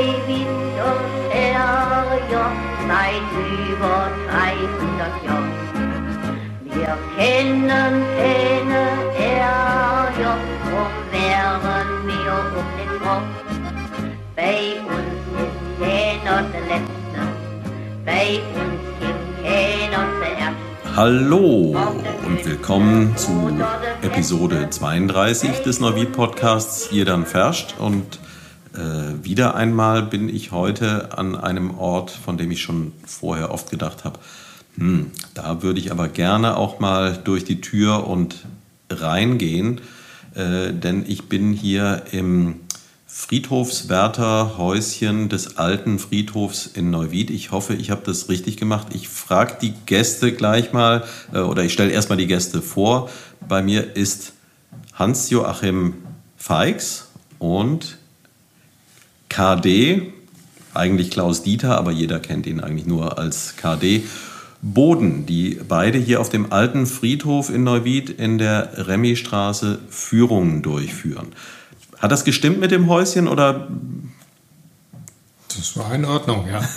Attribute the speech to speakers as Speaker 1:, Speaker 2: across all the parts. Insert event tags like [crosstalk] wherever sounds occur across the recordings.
Speaker 1: Seit über 300 Jahren. Wir kennen keine Ärger, drum wären wir um den Kopf. Bei uns ist keiner der Letzte, bei uns gibt keiner zuerst.
Speaker 2: Hallo und willkommen zu Episode 32 des Neuwied Podcasts Jedern Ferscht und äh, wieder einmal bin ich heute an einem Ort, von dem ich schon vorher oft gedacht habe, hm, da würde ich aber gerne auch mal durch die Tür und reingehen, äh, denn ich bin hier im Friedhofswärterhäuschen des alten Friedhofs in Neuwied. Ich hoffe, ich habe das richtig gemacht. Ich frage die Gäste gleich mal, äh, oder ich stelle erstmal die Gäste vor. Bei mir ist Hans-Joachim Feix und KD, eigentlich Klaus Dieter, aber jeder kennt ihn eigentlich nur als KD. Boden, die beide hier auf dem alten Friedhof in Neuwied in der Remy-Straße Führungen durchführen. Hat das gestimmt mit dem Häuschen oder?
Speaker 3: Das war in Ordnung, ja. [laughs]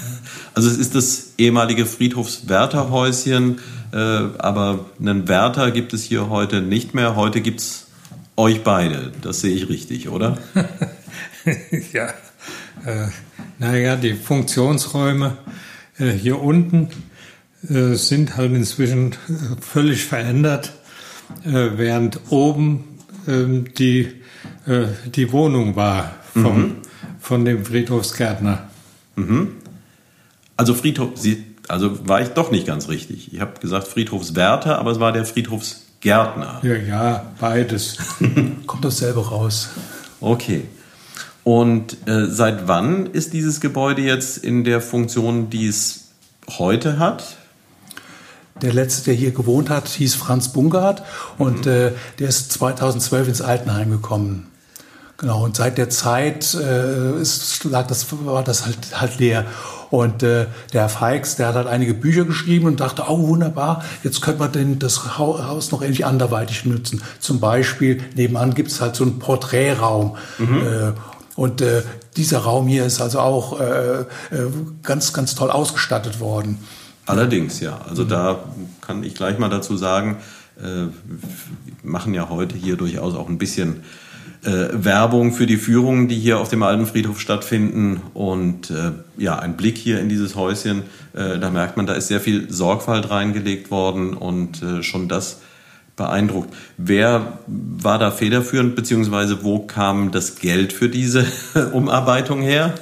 Speaker 2: Also es ist das ehemalige Friedhofswärterhäuschen, äh, aber einen Wärter gibt es hier heute nicht mehr. Heute gibt es euch beide. Das sehe ich richtig, oder? [laughs]
Speaker 3: ja. Äh, naja, die Funktionsräume äh, hier unten äh, sind halt inzwischen äh, völlig verändert, äh, während oben ähm, die, äh, die Wohnung war vom, mhm. von dem Friedhofsgärtner.
Speaker 2: Mhm. Also Friedhof, Sie, also war ich doch nicht ganz richtig. Ich habe gesagt Friedhofswärter, aber es war der Friedhofsgärtner.
Speaker 3: Ja, ja, beides. [laughs]
Speaker 4: Kommt dasselbe raus.
Speaker 2: Okay. Und äh, seit wann ist dieses Gebäude jetzt in der Funktion, die es heute hat?
Speaker 4: Der letzte, der hier gewohnt hat, hieß Franz Bungard und mhm. äh, der ist 2012 ins Altenheim gekommen. Genau, und seit der Zeit äh, ist, lag das, war das halt, halt leer. Und äh, der Herr Feix, der hat halt einige Bücher geschrieben und dachte, oh wunderbar, jetzt könnte man denn das Haus noch endlich anderweitig nutzen. Zum Beispiel, nebenan gibt es halt so einen Porträtraum. Mhm. Äh, und äh, dieser Raum hier ist also auch äh, äh, ganz, ganz toll ausgestattet worden.
Speaker 2: Allerdings, ja. Also da kann ich gleich mal dazu sagen, äh, machen ja heute hier durchaus auch ein bisschen äh, Werbung für die Führungen, die hier auf dem alten Friedhof stattfinden. Und äh, ja, ein Blick hier in dieses Häuschen, äh, da merkt man, da ist sehr viel Sorgfalt reingelegt worden und äh, schon das beeindruckt. Wer war da federführend, beziehungsweise wo kam das Geld für diese [laughs] Umarbeitung her?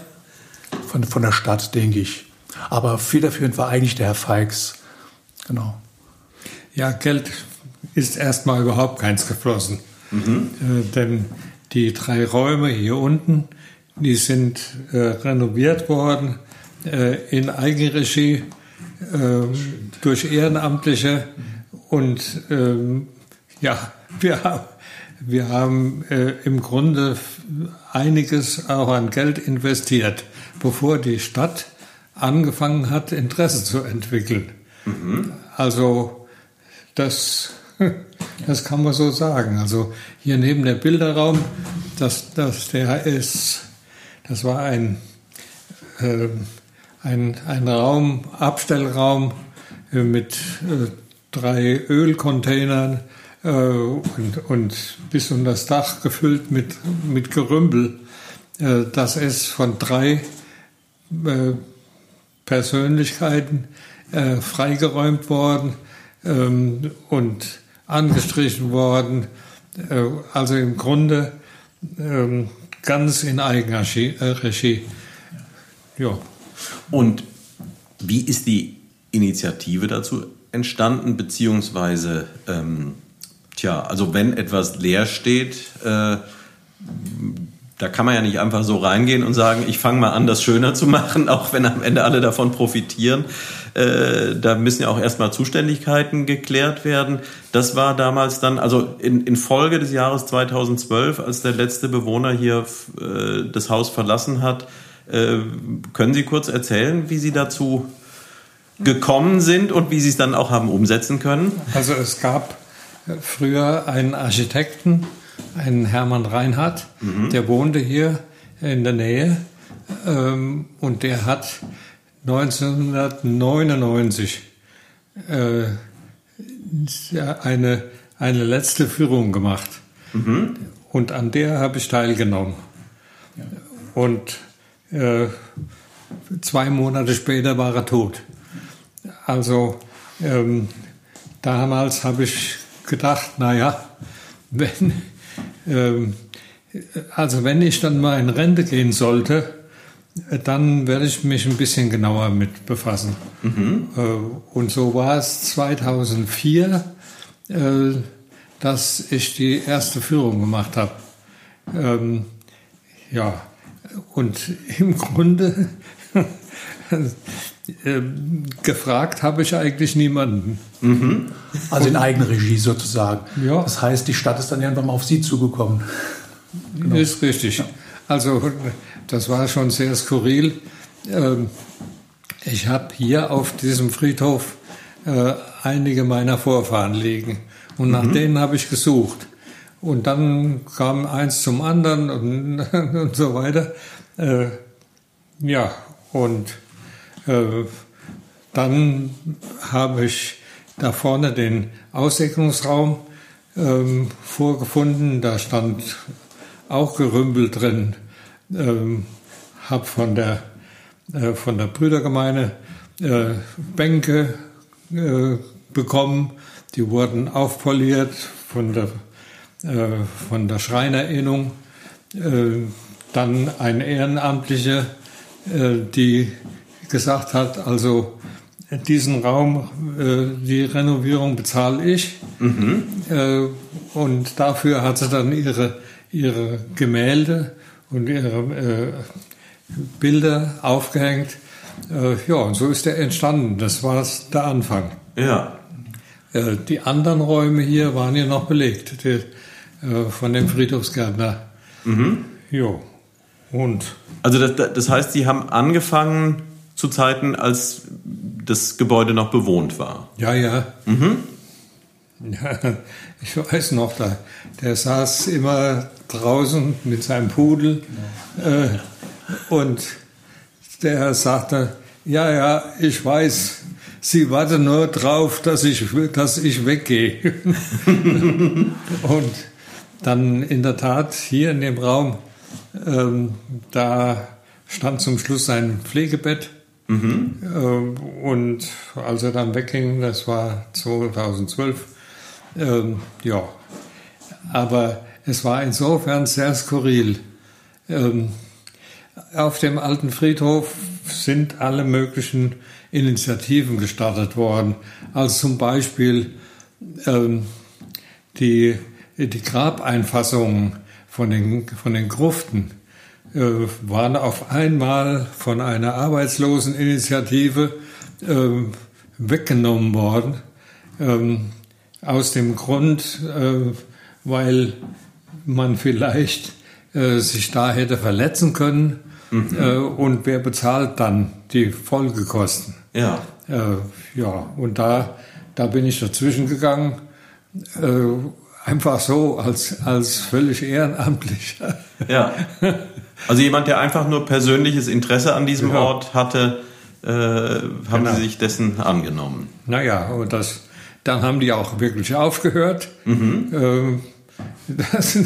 Speaker 4: Von, von der Stadt, denke ich. Aber federführend war eigentlich der Herr Feix. Genau.
Speaker 3: Ja, Geld ist erstmal überhaupt keins geflossen. Mhm. Äh, denn die drei Räume hier unten, die sind äh, renoviert worden äh, in Eigenregie äh, durch Ehrenamtliche. Und ähm, ja, wir haben, wir haben äh, im Grunde einiges auch an Geld investiert, bevor die Stadt angefangen hat, Interesse zu entwickeln. Mhm. Also das, [laughs] das kann man so sagen. Also hier neben der Bilderraum, das, das der ist, das war ein, äh, ein, ein Raum, Abstellraum äh, mit äh, drei Ölcontainern äh, und, und bis um das Dach gefüllt mit, mit Gerümpel. Äh, das ist von drei äh, Persönlichkeiten äh, freigeräumt worden ähm, und angestrichen worden. Äh, also im Grunde ähm, ganz in Eigenregie. Äh,
Speaker 2: ja. Und wie ist die Initiative dazu entstanden, beziehungsweise, ähm, tja, also wenn etwas leer steht, äh, da kann man ja nicht einfach so reingehen und sagen, ich fange mal an, das schöner zu machen, [laughs] auch wenn am Ende alle davon profitieren. Äh, da müssen ja auch erstmal Zuständigkeiten geklärt werden. Das war damals dann, also in, in Folge des Jahres 2012, als der letzte Bewohner hier äh, das Haus verlassen hat. Äh, können Sie kurz erzählen, wie Sie dazu gekommen sind und wie Sie es dann auch haben umsetzen können?
Speaker 3: Also es gab früher einen Architekten, einen Hermann Reinhardt, mhm. der wohnte hier in der Nähe ähm, und der hat 1999 äh, eine, eine letzte Führung gemacht. Mhm. Und an der habe ich teilgenommen. Ja. Und äh, zwei Monate später war er tot. Also ähm, damals habe ich gedacht, naja, [laughs] wenn, ähm, also wenn ich dann mal in Rente gehen sollte, dann werde ich mich ein bisschen genauer mit befassen. Mhm. Äh, und so war es 2004, äh, dass ich die erste Führung gemacht habe. Ähm, ja, und im Grunde [laughs] äh, gefragt habe ich eigentlich niemanden.
Speaker 4: Mhm. Also in Eigenregie sozusagen. Ja. Das heißt, die Stadt ist dann irgendwann mal auf Sie zugekommen.
Speaker 3: Genau. Ist richtig. Ja. Also das war schon sehr skurril. Ähm, ich habe hier auf diesem Friedhof äh, einige meiner Vorfahren liegen und nach mhm. denen habe ich gesucht. Und dann kam eins zum anderen und, [laughs] und so weiter. Äh, ja, und dann habe ich da vorne den Aussegnungsraum ähm, vorgefunden. Da stand auch Gerümpel drin. Ähm, habe von der, äh, von der Brüdergemeinde äh, Bänke äh, bekommen. Die wurden aufpoliert von der, äh, von der Schreinerinnung. Äh, dann eine Ehrenamtliche, äh, die gesagt hat, also diesen Raum, äh, die Renovierung bezahle ich. Mhm. Äh, und dafür hat sie dann ihre, ihre Gemälde und ihre Bilder aufgehängt. ja, und so ist er entstanden. Das war der Anfang.
Speaker 2: Ja.
Speaker 3: die anderen Räume hier waren ja noch belegt die, von dem Friedhofsgärtner. Mhm. Jo. Und
Speaker 2: also das, das heißt, Sie haben angefangen zu Zeiten, als das Gebäude noch bewohnt war.
Speaker 3: Ja, ja. Mhm. Ja, ich weiß noch, da, der saß immer draußen mit seinem Pudel äh, und der sagte, ja, ja, ich weiß, Sie warten nur drauf, dass ich, dass ich weggehe. [laughs] und dann in der Tat hier in dem Raum, ähm, da stand zum Schluss sein Pflegebett Mhm. Und als er dann wegging, das war 2012, ähm, ja, aber es war insofern sehr skurril. Ähm, auf dem alten Friedhof sind alle möglichen Initiativen gestartet worden, als zum Beispiel ähm, die, die Grabeinfassungen von den, von den Gruften waren auf einmal von einer Arbeitsloseninitiative äh, weggenommen worden. Ähm, aus dem Grund, äh, weil man vielleicht äh, sich da hätte verletzen können. Mhm. Äh, und wer bezahlt dann die Folgekosten?
Speaker 2: Ja.
Speaker 3: Äh, ja, und da, da bin ich dazwischen gegangen einfach so als, als völlig ehrenamtlicher.
Speaker 2: Ja. [laughs] Also jemand, der einfach nur persönliches Interesse an diesem ja. Ort hatte, äh, haben genau. Sie sich dessen angenommen.
Speaker 3: Naja, und das, dann haben die auch wirklich aufgehört. Mhm. Äh, das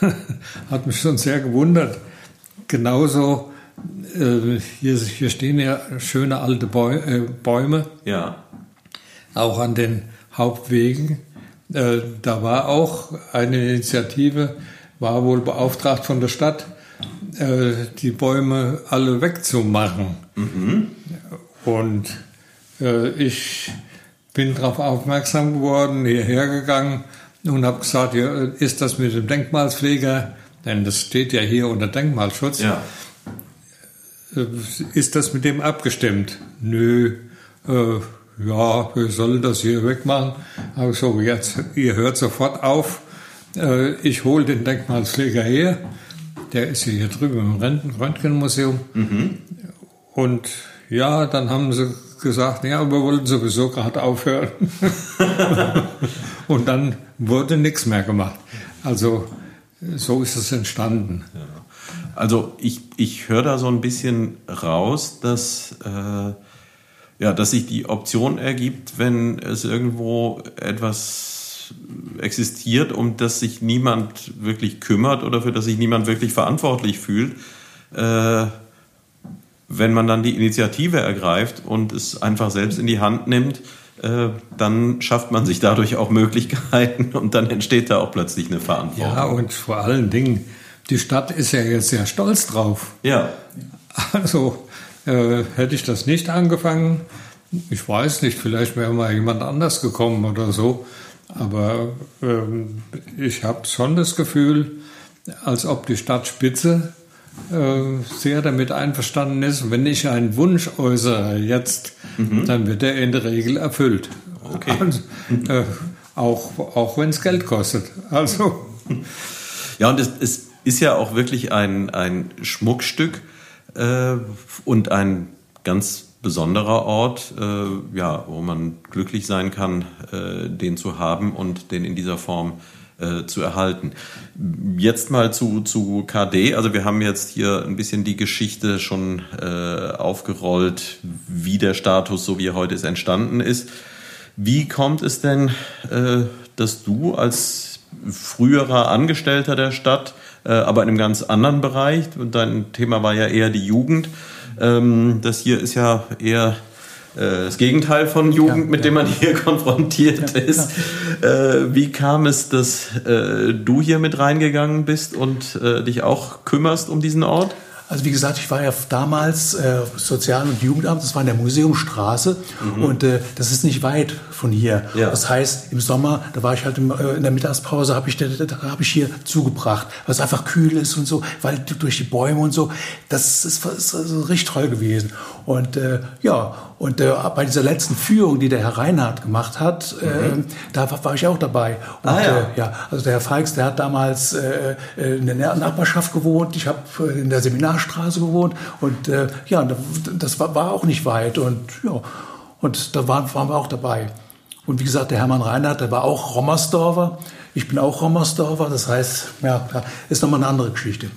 Speaker 3: [laughs] hat mich schon sehr gewundert. Genauso, äh, hier, hier stehen ja schöne alte äh, Bäume.
Speaker 2: Ja.
Speaker 3: Auch an den Hauptwegen. Äh, da war auch eine Initiative, war wohl beauftragt von der Stadt, äh, die Bäume alle wegzumachen. Mhm. Und äh, ich bin darauf aufmerksam geworden, hierher gegangen und habe gesagt, ja, ist das mit dem Denkmalspfleger, denn das steht ja hier unter Denkmalschutz,
Speaker 2: ja.
Speaker 3: ist das mit dem abgestimmt? Nö, äh, ja, wir sollen das hier wegmachen. Aber so, jetzt, ihr hört sofort auf. Äh, ich hole den Denkmalspfleger her. Der ist hier drüben im Röntgenmuseum. Mhm. Und ja, dann haben sie gesagt, ja, wir wollten sowieso gerade aufhören. [laughs] Und dann wurde nichts mehr gemacht. Also so ist es entstanden. Ja.
Speaker 2: Also ich, ich höre da so ein bisschen raus, dass, äh, ja, dass sich die Option ergibt, wenn es irgendwo etwas existiert, um das sich niemand wirklich kümmert oder für das sich niemand wirklich verantwortlich fühlt, äh, wenn man dann die Initiative ergreift und es einfach selbst in die Hand nimmt, äh, dann schafft man sich dadurch auch Möglichkeiten und dann entsteht da auch plötzlich eine Verantwortung.
Speaker 3: Ja, und vor allen Dingen, die Stadt ist ja jetzt sehr stolz drauf.
Speaker 2: Ja.
Speaker 3: Also äh, hätte ich das nicht angefangen, ich weiß nicht, vielleicht wäre mal jemand anders gekommen oder so, aber ähm, ich habe schon das Gefühl, als ob die Stadtspitze äh, sehr damit einverstanden ist. Wenn ich einen Wunsch äußere jetzt, mhm. dann wird er in der Regel erfüllt. Okay. Also, äh, auch auch wenn es Geld kostet. Also.
Speaker 2: Ja, und es, es ist ja auch wirklich ein, ein Schmuckstück äh, und ein ganz besonderer Ort, äh, ja, wo man glücklich sein kann, äh, den zu haben und den in dieser Form äh, zu erhalten. Jetzt mal zu, zu KD. Also wir haben jetzt hier ein bisschen die Geschichte schon äh, aufgerollt, wie der Status, so wie er heute ist, entstanden ist. Wie kommt es denn, äh, dass du als früherer Angestellter der Stadt, äh, aber in einem ganz anderen Bereich, und dein Thema war ja eher die Jugend, ähm, das hier ist ja eher äh, das Gegenteil von Jugend, ja, mit ja. dem man hier [laughs] konfrontiert ja, ist. Äh, wie kam es, dass äh, du hier mit reingegangen bist und äh, dich auch kümmerst um diesen Ort?
Speaker 4: Also wie gesagt, ich war ja damals äh, Sozial- und Jugendamt, das war in der Museumstraße mhm. und äh, das ist nicht weit von hier. Ja. Das heißt, im Sommer, da war ich halt im, äh, in der Mittagspause, habe ich, da, da habe ich hier zugebracht, weil es einfach kühl ist und so, weil durch die Bäume und so, das ist, ist, ist richtig toll gewesen. Und äh, ja, und äh, bei dieser letzten Führung, die der Herr Reinhardt gemacht hat, äh, mhm. da war, war, ich auch dabei. Und, ah, ja. Äh, ja, also der Herr Feix, der hat damals äh, äh in der Nachbarschaft gewohnt. Ich habe äh, in der Seminarstraße gewohnt und äh, ja, das war, war auch nicht weit und ja, und da waren, waren wir auch dabei. Und wie gesagt, der Hermann Reinhardt, der war auch Rommersdorfer. Ich bin auch Rommersdorfer, das heißt, ja, ist nochmal eine andere Geschichte.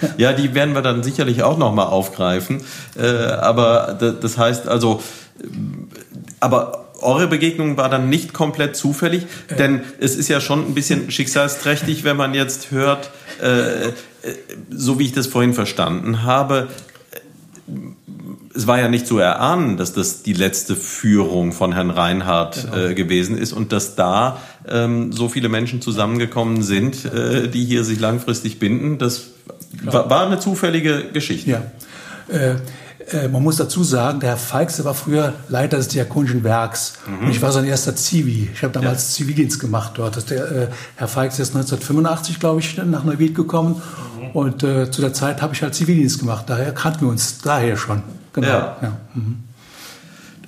Speaker 4: [laughs]
Speaker 2: ja, die werden wir dann sicherlich auch nochmal aufgreifen. Äh, aber das heißt also, äh, aber eure Begegnung war dann nicht komplett zufällig, äh. denn es ist ja schon ein bisschen schicksalsträchtig, wenn man jetzt hört, äh, äh so wie ich das vorhin verstanden habe, es war ja nicht zu erahnen, dass das die letzte Führung von Herrn Reinhardt genau. äh, gewesen ist und dass da ähm, so viele Menschen zusammengekommen sind, äh, die hier sich langfristig binden. Das war, war eine zufällige Geschichte.
Speaker 4: Ja. Äh, äh, man muss dazu sagen, der Herr Feixe war früher Leiter des Diakonischen Werks. Mhm. Und ich war sein erster Zivi. Ich habe damals ja. Zivildienst gemacht dort. Der, äh, Herr Feixe ist 1985, glaube ich, nach Neuwied gekommen. Mhm. Und äh, zu der Zeit habe ich halt Zivildienst gemacht. Daher kannten wir uns daher schon.
Speaker 2: Genau. Ja. ja. Mhm.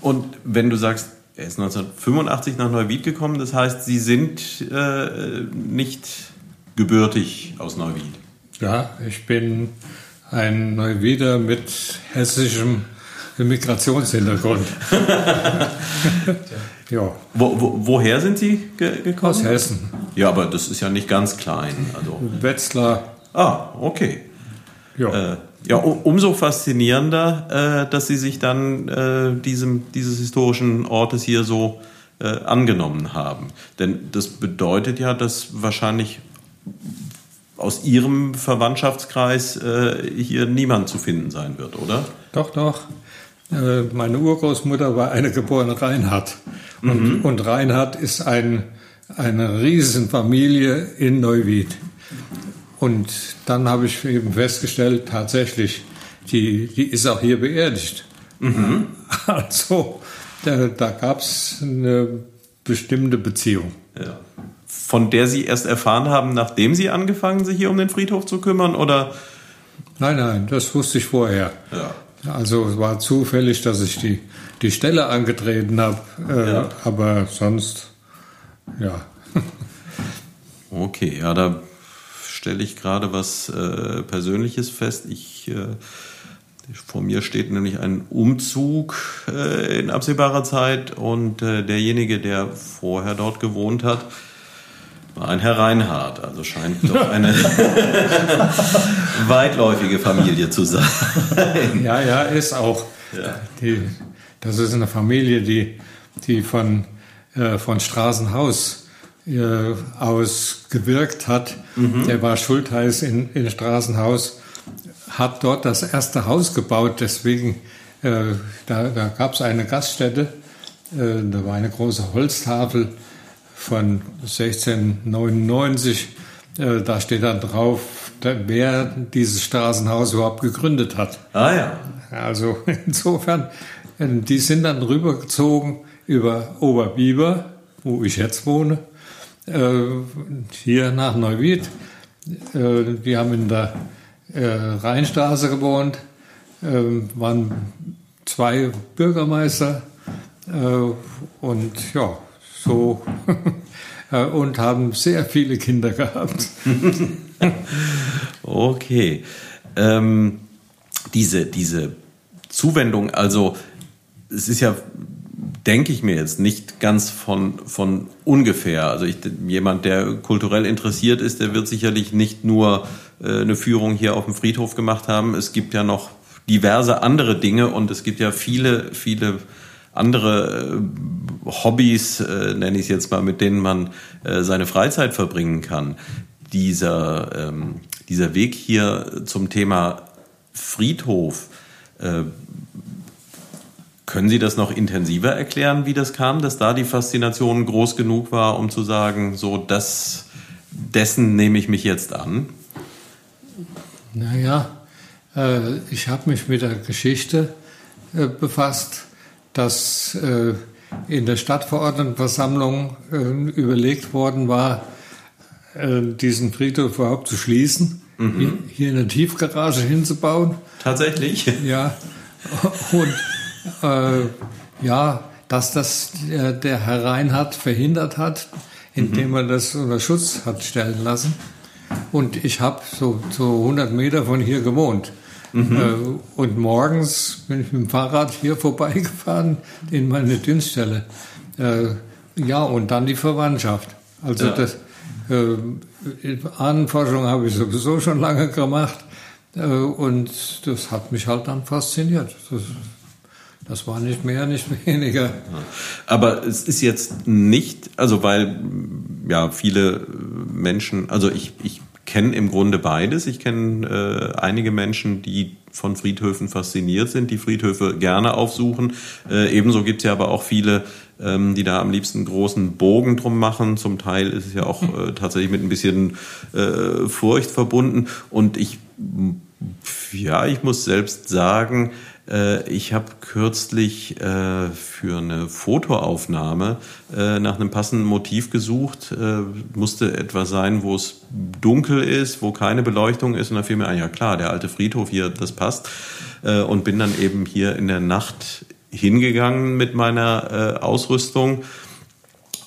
Speaker 2: Und wenn du sagst, er ist 1985 nach Neuwied gekommen, das heißt, Sie sind äh, nicht gebürtig aus Neuwied.
Speaker 3: Ja, ich bin ein Neuwieder mit hessischem Migrationshintergrund. [laughs]
Speaker 2: ja. Wo, wo, woher sind Sie ge gekommen?
Speaker 3: Aus Hessen.
Speaker 2: Ja, aber das ist ja nicht ganz klein.
Speaker 3: Also. Wetzlar.
Speaker 2: Ah, okay. Ja. Äh, ja, umso faszinierender, äh, dass Sie sich dann äh, diesem, dieses historischen Ortes hier so äh, angenommen haben. Denn das bedeutet ja, dass wahrscheinlich aus Ihrem Verwandtschaftskreis äh, hier niemand zu finden sein wird, oder?
Speaker 3: Doch, doch. Äh, meine Urgroßmutter war eine geborene Reinhardt. Und, mhm. und Reinhardt ist ein, eine Riesenfamilie in Neuwied. Und dann habe ich eben festgestellt, tatsächlich, die, die ist auch hier beerdigt. Mhm. [laughs] Also, da, da gab es eine bestimmte Beziehung.
Speaker 2: Ja. Von der Sie erst erfahren haben, nachdem Sie angefangen, sich hier um den Friedhof zu kümmern, oder?
Speaker 3: Nein, nein, das wusste ich vorher. Ja. Also es war zufällig, dass ich die, die Stelle angetreten habe, äh, ja. aber sonst, ja. [laughs]
Speaker 2: Okay, ja, da stelle ich gerade was äh, Persönliches fest. Ich, äh, vor mir steht nämlich ein Umzug äh, in absehbarer Zeit und äh, derjenige, der vorher dort gewohnt hat, Ein Herr Reinhardt, also scheint doch eine [laughs] weitläufige Familie zu sein.
Speaker 3: Ja, ja, ist auch.
Speaker 2: Ja.
Speaker 3: Die, das ist eine Familie, die, die von, äh, von Straßenhaus äh, aus gewirkt hat. Der war Schultheiß in, in Straßenhaus, hat dort das erste Haus gebaut. Deswegen, äh, da, da gab es eine Gaststätte, äh, da war eine große Holztafel von 1699. Äh, da steht dann drauf, wer dieses Straßenhaus überhaupt gegründet hat.
Speaker 2: Ah ja.
Speaker 3: Also [laughs] insofern, äh, die sind dann rübergezogen über Oberbiber, wo ich jetzt wohne, äh, hier nach Neuwied. Die haben in der Rheinstraße gewohnt, waren zwei Bürgermeister und ja, so [laughs] äh, und haben sehr viele Kinder gehabt. [laughs]
Speaker 2: Okay. Ähm, diese, diese Zuwendung, also es ist ja, denke ich mir jetzt, nicht ganz von, von ungefähr. Also ich, jemand, der kulturell interessiert ist, der wird sicherlich nicht nur äh, eine Führung hier auf dem Friedhof gemacht haben. Es gibt ja noch diverse andere Dinge und es gibt ja viele, viele andere äh, Hobbys, äh, nenne ich es jetzt mal, mit denen man äh, seine Freizeit verbringen kann. Dieser, ähm, dieser Weg hier zum Thema Friedhof, äh, können Sie das noch intensiver erklären, wie das kam, dass da die Faszination groß genug war, um zu sagen, so das, dessen nehme ich mich jetzt an?
Speaker 3: Naja, äh, ich habe mich mit der Geschichte äh, befasst, dass äh, in der Stadtverordnetenversammlung äh, überlegt worden war, äh, diesen Friedhof überhaupt zu schließen, hier, hier in der Tiefgarage hinzubauen.
Speaker 2: Tatsächlich?
Speaker 3: Ja, und äh, ja, dass das der, der Herr Reinhardt verhindert hat, indem er das unter Schutz hat stellen lassen. Und ich habe so, so 100 Meter von hier gewohnt. Äh, und morgens bin ich mit dem Fahrrad hier vorbeigefahren in meine Dienststelle. Äh, ja, und dann die Verwandtschaft. Also
Speaker 2: Ja.
Speaker 3: das äh, Ahnenforschung habe ich sowieso schon lange gemacht. Äh, und das hat mich halt dann fasziniert. Das, das war nicht mehr, nicht weniger.
Speaker 2: Aber es ist jetzt nicht, also weil ja viele Menschen, also ich, ich kenne im Grunde beides. Ich kenne äh, einige Menschen, die von Friedhöfen fasziniert sind, die Friedhöfe gerne aufsuchen. Äh, ebenso gibt es ja aber auch viele, ähm, die da am liebsten einen großen Bogen drum machen. Zum Teil ist es ja auch äh, tatsächlich mit ein bisschen äh, Furcht verbunden. Und ich, ja, ich muss selbst sagen, ich habe kürzlich äh, für eine Fotoaufnahme äh, nach einem passenden Motiv gesucht. Äh, musste etwas sein, wo es dunkel ist, wo keine Beleuchtung ist. Und da fiel mir ein, ja klar, der alte Friedhof hier, das passt. Äh, und bin dann eben hier in der Nacht hingegangen mit meiner äh, Ausrüstung.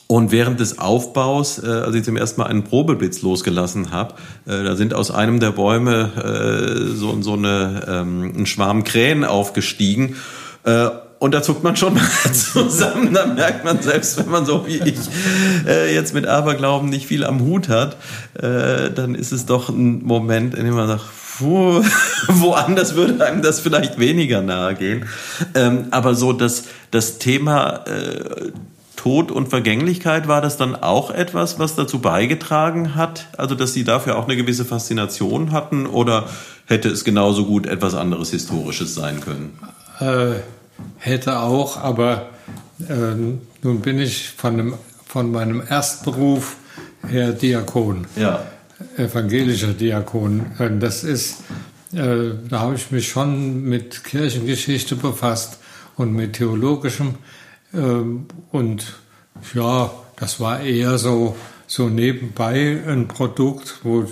Speaker 2: Und während des Aufbaus, äh, als ich zum ersten Mal einen Probeblitz losgelassen habe, äh, da sind aus einem der Bäume äh, so, so eine, ähm, ein Schwarm Krähen aufgestiegen. Äh, und da zuckt man schon mal [laughs] zusammen. Da merkt man, selbst wenn man so wie ich äh, jetzt mit Aberglauben nicht viel am Hut hat, äh, dann ist es doch ein Moment, in dem man sagt, puh, [laughs] woanders würde einem das vielleicht weniger nahe gehen. Ähm, aber so das, das Thema äh, Tod und Vergänglichkeit, war das dann auch etwas, was dazu beigetragen hat? Also, dass Sie dafür auch eine gewisse Faszination hatten? Oder hätte es genauso gut etwas anderes Historisches sein können?
Speaker 3: Äh, hätte auch, aber äh, nun bin ich von, dem, von meinem Erstberuf her Diakon,
Speaker 2: Ja.
Speaker 3: evangelischer Diakon. Äh, Das ist, äh, da habe ich mich schon mit Kirchengeschichte befasst und mit theologischem. Ähm, und ja, das war eher so, so nebenbei ein Produkt, wo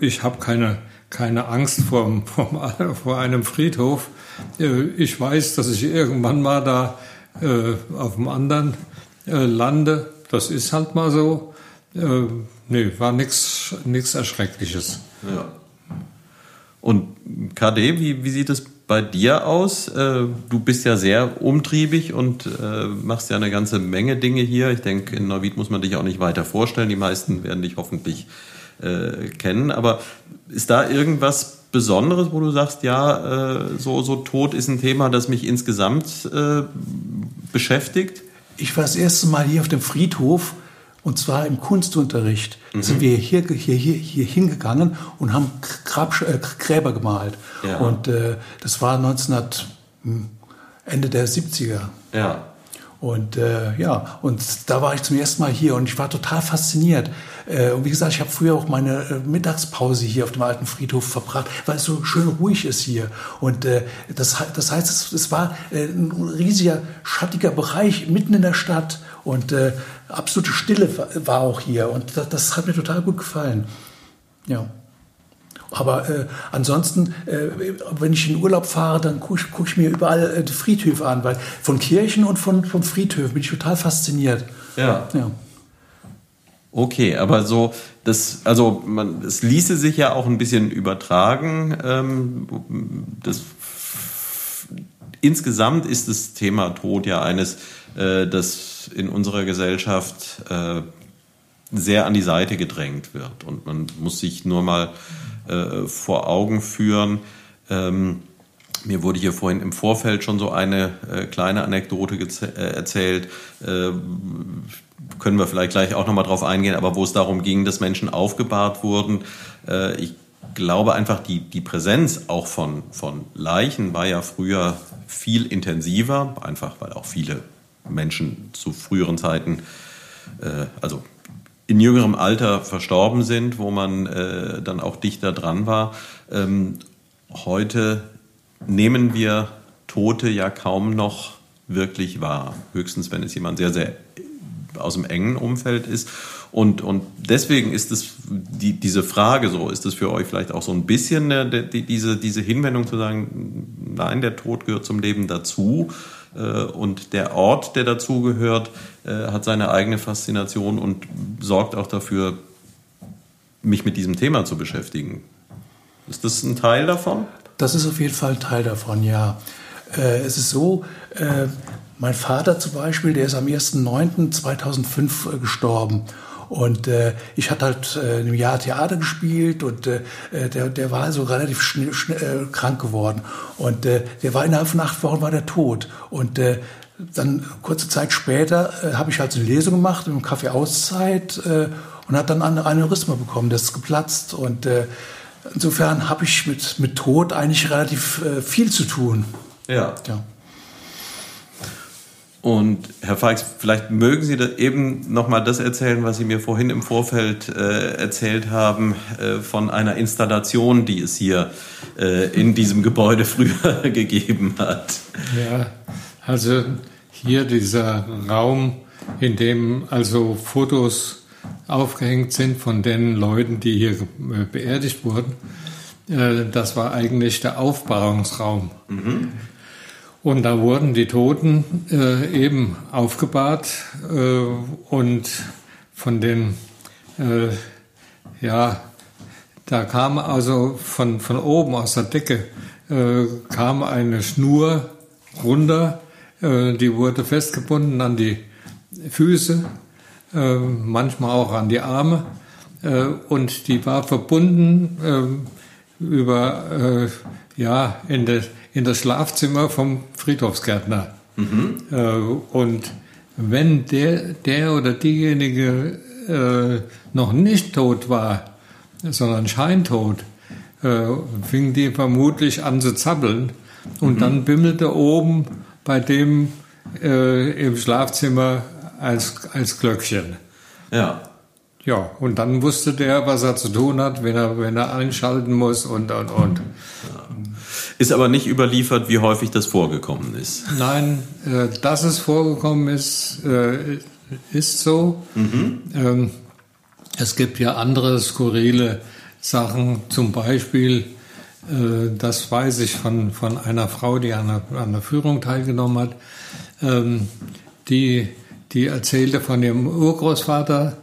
Speaker 3: ich habe keine, keine Angst vor, [laughs] vor, vor einem Friedhof. Äh, Ich weiß, dass ich irgendwann mal da äh, auf dem anderen äh, lande. Das ist halt mal so. Äh, nee, war nichts Erschreckliches.
Speaker 2: Ja. Und KD, wie, wie sieht es bei dir aus? Äh, du bist ja sehr umtriebig und äh, machst ja eine ganze Menge Dinge hier. Ich denke, in Neuwied muss man dich auch nicht weiter vorstellen. Die meisten werden dich hoffentlich äh, kennen. Aber ist da irgendwas Besonderes, wo du sagst, ja, so, so Tod ist ein Thema, das mich insgesamt beschäftigt?
Speaker 4: Ich war das erste Mal hier auf dem Friedhof und zwar im Kunstunterricht mhm. sind wir hier, hier, hier, hier hingegangen und haben Grab, äh, Gräber gemalt. Ja. Und äh, das war 1900, hm, Ende der 70er.
Speaker 2: Ja.
Speaker 4: Und äh, ja, und da war ich zum ersten Mal hier und ich war total fasziniert. Äh, und wie gesagt, ich habe früher auch meine äh, Mittagspause hier auf dem alten Friedhof verbracht, weil es so schön ruhig ist hier. Und äh, das, das heißt, es, es war äh, ein riesiger, schattiger Bereich mitten in der Stadt. Und äh, absolute Stille war auch hier und das, das hat mir total gut gefallen. Ja. Aber äh, ansonsten, äh, wenn ich in Urlaub fahre, dann gucke ich, guck ich, mir überall äh, die Friedhöfe an, weil von Kirchen und von, von Friedhöfen bin ich total fasziniert.
Speaker 2: Ja. ja. Okay, aber so, das, also man, es ließe sich ja auch ein bisschen übertragen. Ähm, das, insgesamt ist das Thema Tod ja eines, äh, das in unserer Gesellschaft äh, sehr an die Seite gedrängt wird. Und man muss sich nur mal äh, vor Augen führen. Ähm, mir wurde hier vorhin im Vorfeld schon so eine äh, kleine Anekdote äh, erzählt. Äh, können wir vielleicht gleich auch nochmal drauf eingehen, aber wo es darum ging, dass Menschen aufgebahrt wurden. Äh, ich glaube einfach, die, die Präsenz auch von, von Leichen war ja früher viel intensiver, einfach weil auch viele Menschen zu früheren Zeiten, äh, also in jüngerem Alter verstorben sind, wo man äh, dann auch dichter dran war. Ähm, heute nehmen wir Tote ja kaum noch wirklich wahr. Höchstens, wenn es jemand sehr, sehr aus dem engen Umfeld ist. Und, und deswegen ist es die, diese Frage so, ist es für euch vielleicht auch so ein bisschen eine, die, diese, diese Hinwendung zu sagen, nein, der Tod gehört zum Leben dazu. Äh, und der Ort, der dazugehört, äh, hat seine eigene Faszination und sorgt auch dafür, mich mit diesem Thema zu beschäftigen. Ist das ein Teil davon?
Speaker 4: Das ist auf jeden Fall ein Teil davon, ja. Äh, es ist so, mein Vater zum Beispiel, der ist am 1.9.2005 gestorben. Und äh, ich hatte halt äh, im Jahr Theater gespielt und äh, der, der war also relativ schnell, schnell äh, krank geworden. Und äh, der war innerhalb von acht Wochen war der tot. Und äh, dann kurze Zeit später äh, habe ich halt so eine Lesung gemacht im Café Auszeit äh, und hat dann eine Aneurysma bekommen, das ist geplatzt. Und äh, insofern habe ich mit, mit Tod eigentlich relativ äh, viel zu tun.
Speaker 2: Ja. ja. Und Herr Feix, vielleicht mögen Sie eben nochmal das erzählen, was Sie mir vorhin im Vorfeld äh, erzählt haben, äh, von einer Installation, die es hier äh, in diesem Gebäude [laughs] früher gegeben hat.
Speaker 3: Ja, also hier dieser Raum, in dem also Fotos aufgehängt sind von den Leuten, die hier äh, beerdigt wurden, äh, das war eigentlich der Aufbahrungsraum. Mhm. Und da wurden die Toten äh, eben aufgebahrt äh, und von den, äh, ja, da kam also von, von oben aus der Decke äh, kam eine Schnur runter, äh, die wurde festgebunden an die Füße, äh, manchmal auch an die Arme und die war verbunden über, ja, in der in das Schlafzimmer vom Friedhofsgärtner. Mhm. Äh, und wenn der, der oder diejenige äh, noch nicht tot war, sondern scheintot, äh, fing die vermutlich an zu zappeln. Und mhm. dann bimmelte oben bei dem äh, im Schlafzimmer als, als Glöckchen.
Speaker 2: Ja.
Speaker 3: Ja, und dann wusste der, was er zu tun hat, wenn er, wenn er einschalten muss und, und, und.
Speaker 2: Ist aber nicht überliefert, wie häufig das vorgekommen ist.
Speaker 3: Nein, äh, dass es vorgekommen ist, äh, ist so. Mhm. Ähm, es gibt ja andere skurrile Sachen, zum Beispiel, äh, das weiß ich von, von einer Frau, die an der, an der Führung teilgenommen hat, ähm, die, die erzählte von ihrem Urgroßvater,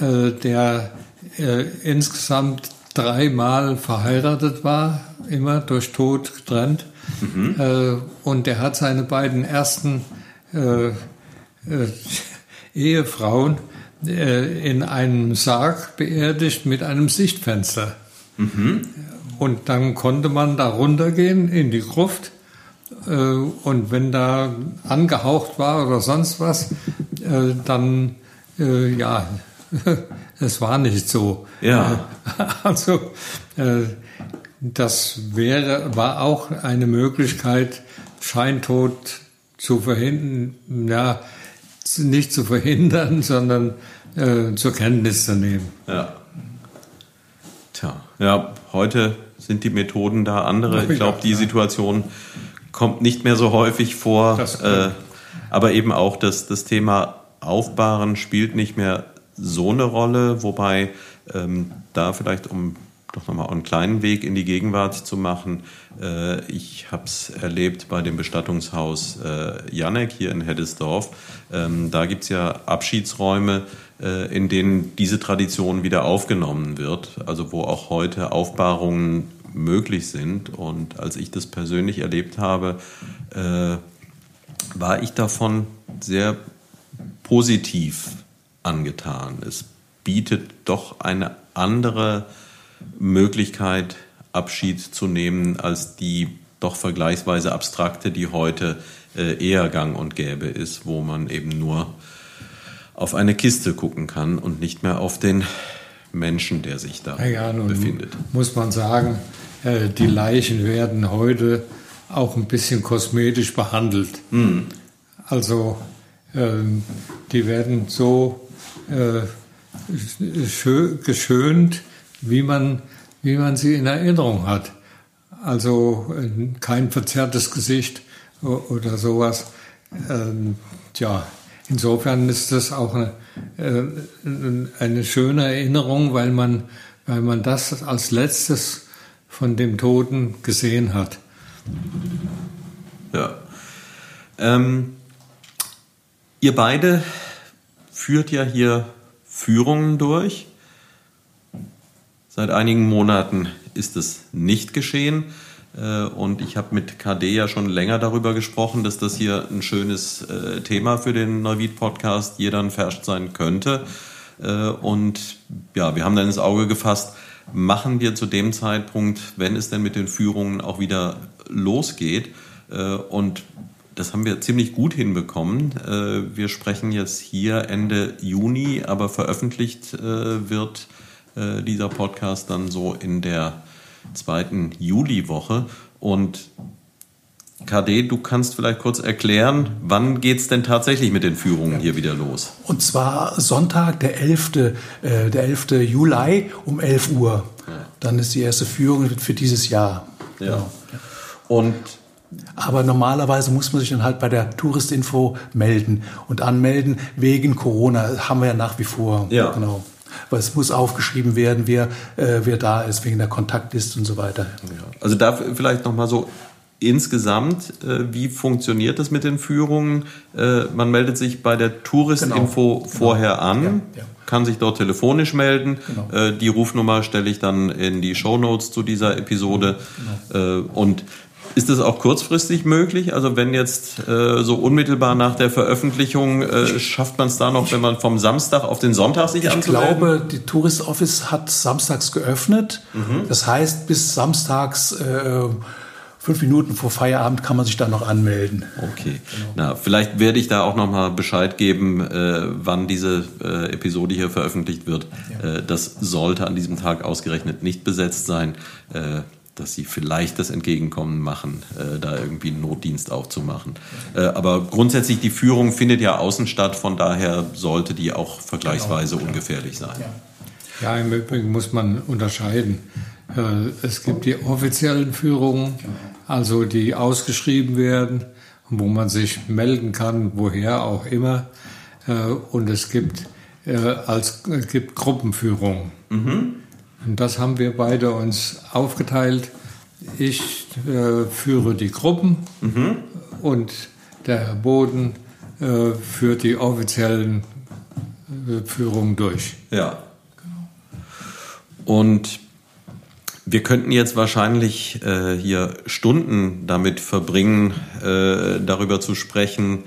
Speaker 3: äh, der äh, insgesamt dreimal verheiratet war, immer durch Tod getrennt. Mhm. Äh, und er hat seine beiden ersten äh, äh, [laughs] Ehefrauen in einem Sarg beerdigt mit einem Sichtfenster. Mhm. Und dann konnte man da runtergehen in die Gruft. Und wenn da angehaucht war oder sonst was, dann, ja, [laughs] es war nicht so.
Speaker 2: Ja. [laughs]
Speaker 3: Also, das wäre, war auch eine Möglichkeit, Scheintod zu verhindern, ja, nicht zu verhindern, [laughs] sondern äh, zur Kenntnis zu nehmen.
Speaker 2: Ja. Tja, ja, heute sind die Methoden da andere. Ich glaube, die Situation kommt nicht mehr so häufig vor. Äh, aber eben auch das, das Thema Aufbahren spielt nicht mehr so eine Rolle, wobei ähm, da vielleicht, um doch nochmal einen kleinen Weg in die Gegenwart zu machen. Äh, ich habe es erlebt bei dem Bestattungshaus äh, Janek hier in Heddesdorf. Ähm, da gibt es ja Abschiedsräume, äh, in denen diese Tradition wieder aufgenommen wird, also wo auch heute Aufbahrungen möglich sind. Und als ich das persönlich erlebt habe, war ich davon sehr positiv angetan. Es bietet doch eine andere Möglichkeit, Abschied zu nehmen, als die doch vergleichsweise abstrakte, die heute äh, eher gang und gäbe ist, wo man eben nur auf eine Kiste gucken kann und nicht mehr auf den Menschen, der sich da ja, befindet.
Speaker 3: Muss man sagen, äh, die Leichen werden heute auch ein bisschen kosmetisch behandelt. Mhm. Also ähm, die werden so äh, geschönt, wie man, wie man sie in Erinnerung hat. Also äh, kein verzerrtes Gesicht oder sowas. Ähm, tja, insofern ist das auch eine, äh, eine schöne Erinnerung, weil man, weil man das als letztes von dem Toten gesehen hat.
Speaker 2: Ja. Ähm, ihr beide führt ja hier Führungen durch. Seit einigen Monaten ist es nicht geschehen. Äh, und ich habe mit KD ja schon länger darüber gesprochen, dass das hier ein schönes äh, Thema für den Neuwied-Podcast Jeder Verscht sein könnte. Äh, und ja, wir haben dann ins Auge gefasst, machen wir zu dem Zeitpunkt, wenn es denn mit den Führungen auch wieder losgeht. Und das haben wir ziemlich gut hinbekommen. Wir sprechen jetzt hier Ende Juni, aber veröffentlicht wird äh, dieser Podcast dann so in der zweiten Juliwoche. Und KD, du kannst vielleicht kurz erklären, wann geht es denn tatsächlich mit den Führungen hier wieder los?
Speaker 4: Und zwar Sonntag, der 11. Äh, der 11. Juli um 11 Uhr. Ja. Dann ist die erste Führung für dieses Jahr.
Speaker 2: Ja. Genau. Und
Speaker 4: aber normalerweise muss man sich dann halt bei der Touristinfo melden und anmelden wegen Corona. Haben wir ja nach wie vor.
Speaker 2: Ja.
Speaker 4: Genau weil es muss aufgeschrieben werden, wer, äh, wer da ist, wegen der Kontaktliste und so weiter.
Speaker 2: Ja. Also da vielleicht nochmal so insgesamt, äh, wie funktioniert das mit den Führungen? Äh, man meldet sich bei der Touristinfo genau. vorher genau. an. Ja, ja. Kann sich dort telefonisch melden. Genau. Äh, die Rufnummer stelle ich dann in die Show Notes zu dieser Episode. Genau. Äh, und ist das auch kurzfristig möglich? Also wenn jetzt äh, so unmittelbar nach der Veröffentlichung äh, schafft man es da noch, wenn man vom Samstag auf den Sonntag sich
Speaker 4: ich
Speaker 2: anzumelden?
Speaker 4: Ich glaube, die Tourist Office hat samstags geöffnet. Mhm. Das heißt, bis samstags äh, fünf Minuten vor Feierabend kann man sich da noch anmelden.
Speaker 2: Okay. Genau. Na, vielleicht werde ich da auch noch mal Bescheid geben, äh, wann diese äh, Episode hier veröffentlicht wird. Ja. Äh, das sollte an diesem Tag ausgerechnet nicht besetzt sein. Äh, dass sie vielleicht das Entgegenkommen machen, äh, da irgendwie einen Notdienst aufzumachen. Äh, aber grundsätzlich die Führung findet ja außen statt, von daher sollte die auch vergleichsweise genau, ungefährlich sein.
Speaker 3: Ja. ja, im Übrigen muss man unterscheiden. Äh, es gibt die offiziellen Führungen, also die ausgeschrieben werden, wo man sich melden kann, woher auch immer. Äh, und es gibt, äh, als, es gibt Gruppenführungen. Mhm. Und das haben wir beide uns aufgeteilt. Ich äh, führe die Gruppen mhm. und der Herr Boden äh, führt die offiziellen äh, Führungen durch.
Speaker 2: Ja. Und Wir könnten jetzt wahrscheinlich äh, hier Stunden damit verbringen, äh, darüber zu sprechen,